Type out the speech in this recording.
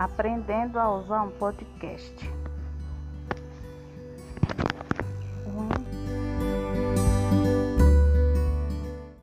aprendendo a usar um podcast.